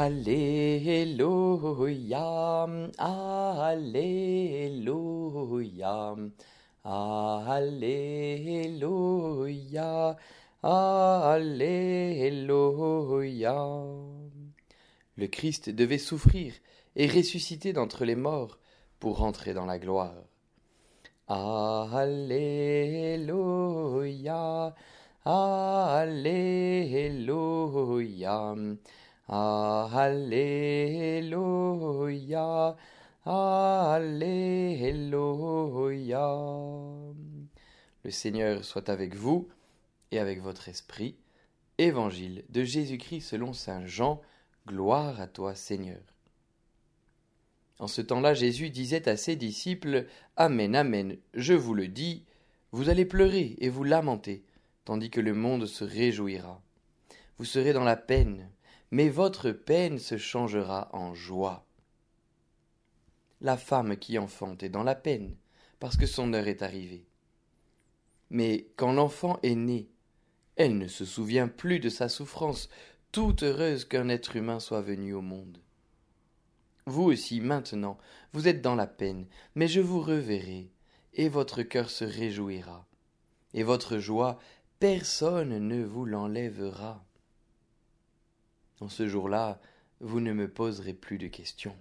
Alléluia, Alléluia, Alléluia. Le Christ devait souffrir et ressusciter d'entre les morts pour rentrer dans la gloire. Alléluia, Alléluia, Alléluia, Alléluia. Le Seigneur soit avec vous et avec votre esprit. Évangile de Jésus-Christ selon Saint Jean. Gloire à toi Seigneur. En ce temps-là, Jésus disait à ses disciples Amen, Amen, je vous le dis, vous allez pleurer et vous lamenter, tandis que le monde se réjouira. Vous serez dans la peine, mais votre peine se changera en joie. La femme qui enfante est dans la peine, parce que son heure est arrivée. Mais quand l'enfant est né, elle ne se souvient plus de sa souffrance, toute heureuse qu'un être humain soit venu au monde. Vous aussi, maintenant, vous êtes dans la peine, mais je vous reverrai, et votre cœur se réjouira, et votre joie, personne ne vous l'enlèvera. En ce jour-là, vous ne me poserez plus de questions.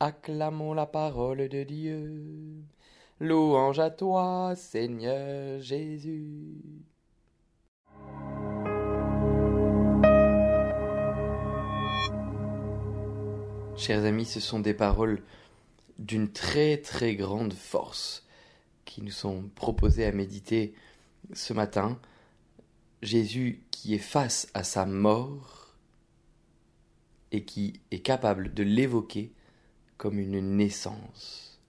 Acclamons la parole de Dieu. Louange à toi, Seigneur Jésus. Chers amis, ce sont des paroles d'une très très grande force qui nous sont proposées à méditer ce matin. Jésus qui est face à sa mort et qui est capable de l'évoquer comme une naissance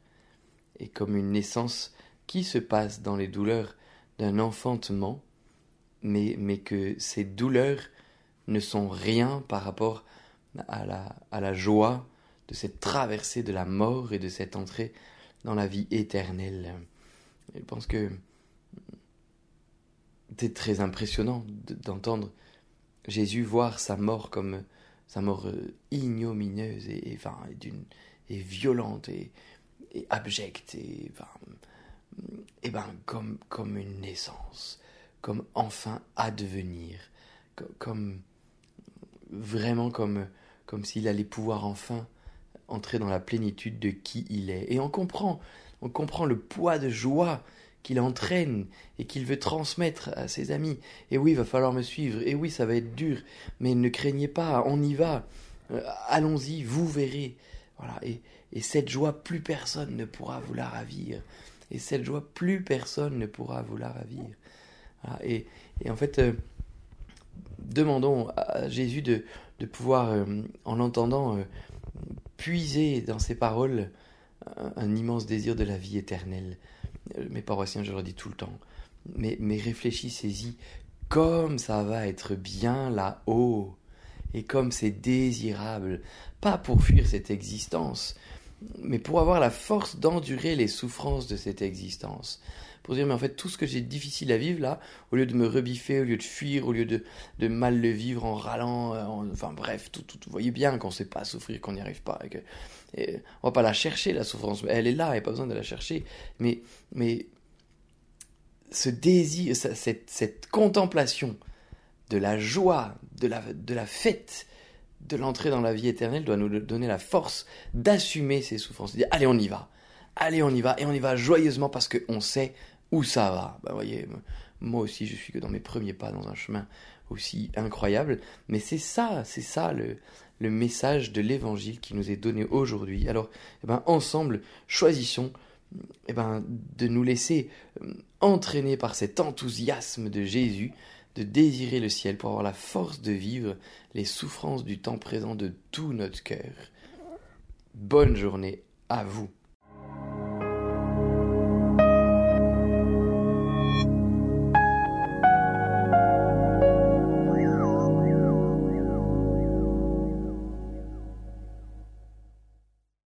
et comme une naissance qui se passe dans les douleurs d'un enfantement, mais, mais que ces douleurs ne sont rien par rapport à la, à la joie de cette traversée de la mort et de cette entrée dans la vie éternelle. Je pense que c'est très impressionnant d'entendre Jésus voir sa mort comme sa mort euh, ignominieuse et, enfin, et violente et, abjecte et, enfin, et ben, comme, comme une naissance, comme enfin advenir, comme vraiment comme comme s'il allait pouvoir enfin entrer dans la plénitude de qui il est. Et on comprend, on comprend le poids de joie qu'il entraîne et qu'il veut transmettre à ses amis. Et oui, il va falloir me suivre. Et oui, ça va être dur. Mais ne craignez pas, on y va. Euh, allons-y, vous verrez. Voilà. Et, et cette joie, plus personne ne pourra vous la ravir. Et cette joie, plus personne ne pourra vous la ravir. Et, et, en fait, euh, demandons à Jésus de, de pouvoir, euh, en l'entendant, puiser dans ses paroles un, immense désir de la vie éternelle. Euh, mes paroissiens, je leur dis tout le temps, mais, mais réfléchissez-y. Comme ça va être bien là-haut, et comme c'est désirable, pas pour fuir cette existence, mais pour avoir la force d'endurer les souffrances de cette existence. Pour dire mais en fait tout ce que j'ai difficile à vivre là, au lieu de me rebiffer, au lieu de fuir, au lieu de, de mal le vivre en râlant, euh, enfin bref, tout, vous voyez bien qu'on ne sait pas souffrir, qu'on n'y arrive pas, et que, et on va pas la chercher la souffrance, elle est là, il n'y a pas besoin de la chercher, mais, mais ce désir, cette, cette contemplation de la joie, de la, de la fête, de l'entrée dans la vie éternelle doit nous donner la force d'assumer ces souffrances, de dire allez on y va, allez on y va, et on y va joyeusement parce qu'on sait où ça va. Bah, voyez, moi aussi, je suis que dans mes premiers pas dans un chemin aussi incroyable. Mais c'est ça, c'est ça le, message de l'évangile qui nous est donné aujourd'hui. Alors, eh ben, ensemble, choisissons eh ben, de nous laisser euh, entraîner par cet enthousiasme de Jésus, de désirer le ciel pour avoir la force de vivre les souffrances du temps présent de tout notre cœur. Bonne journée à vous.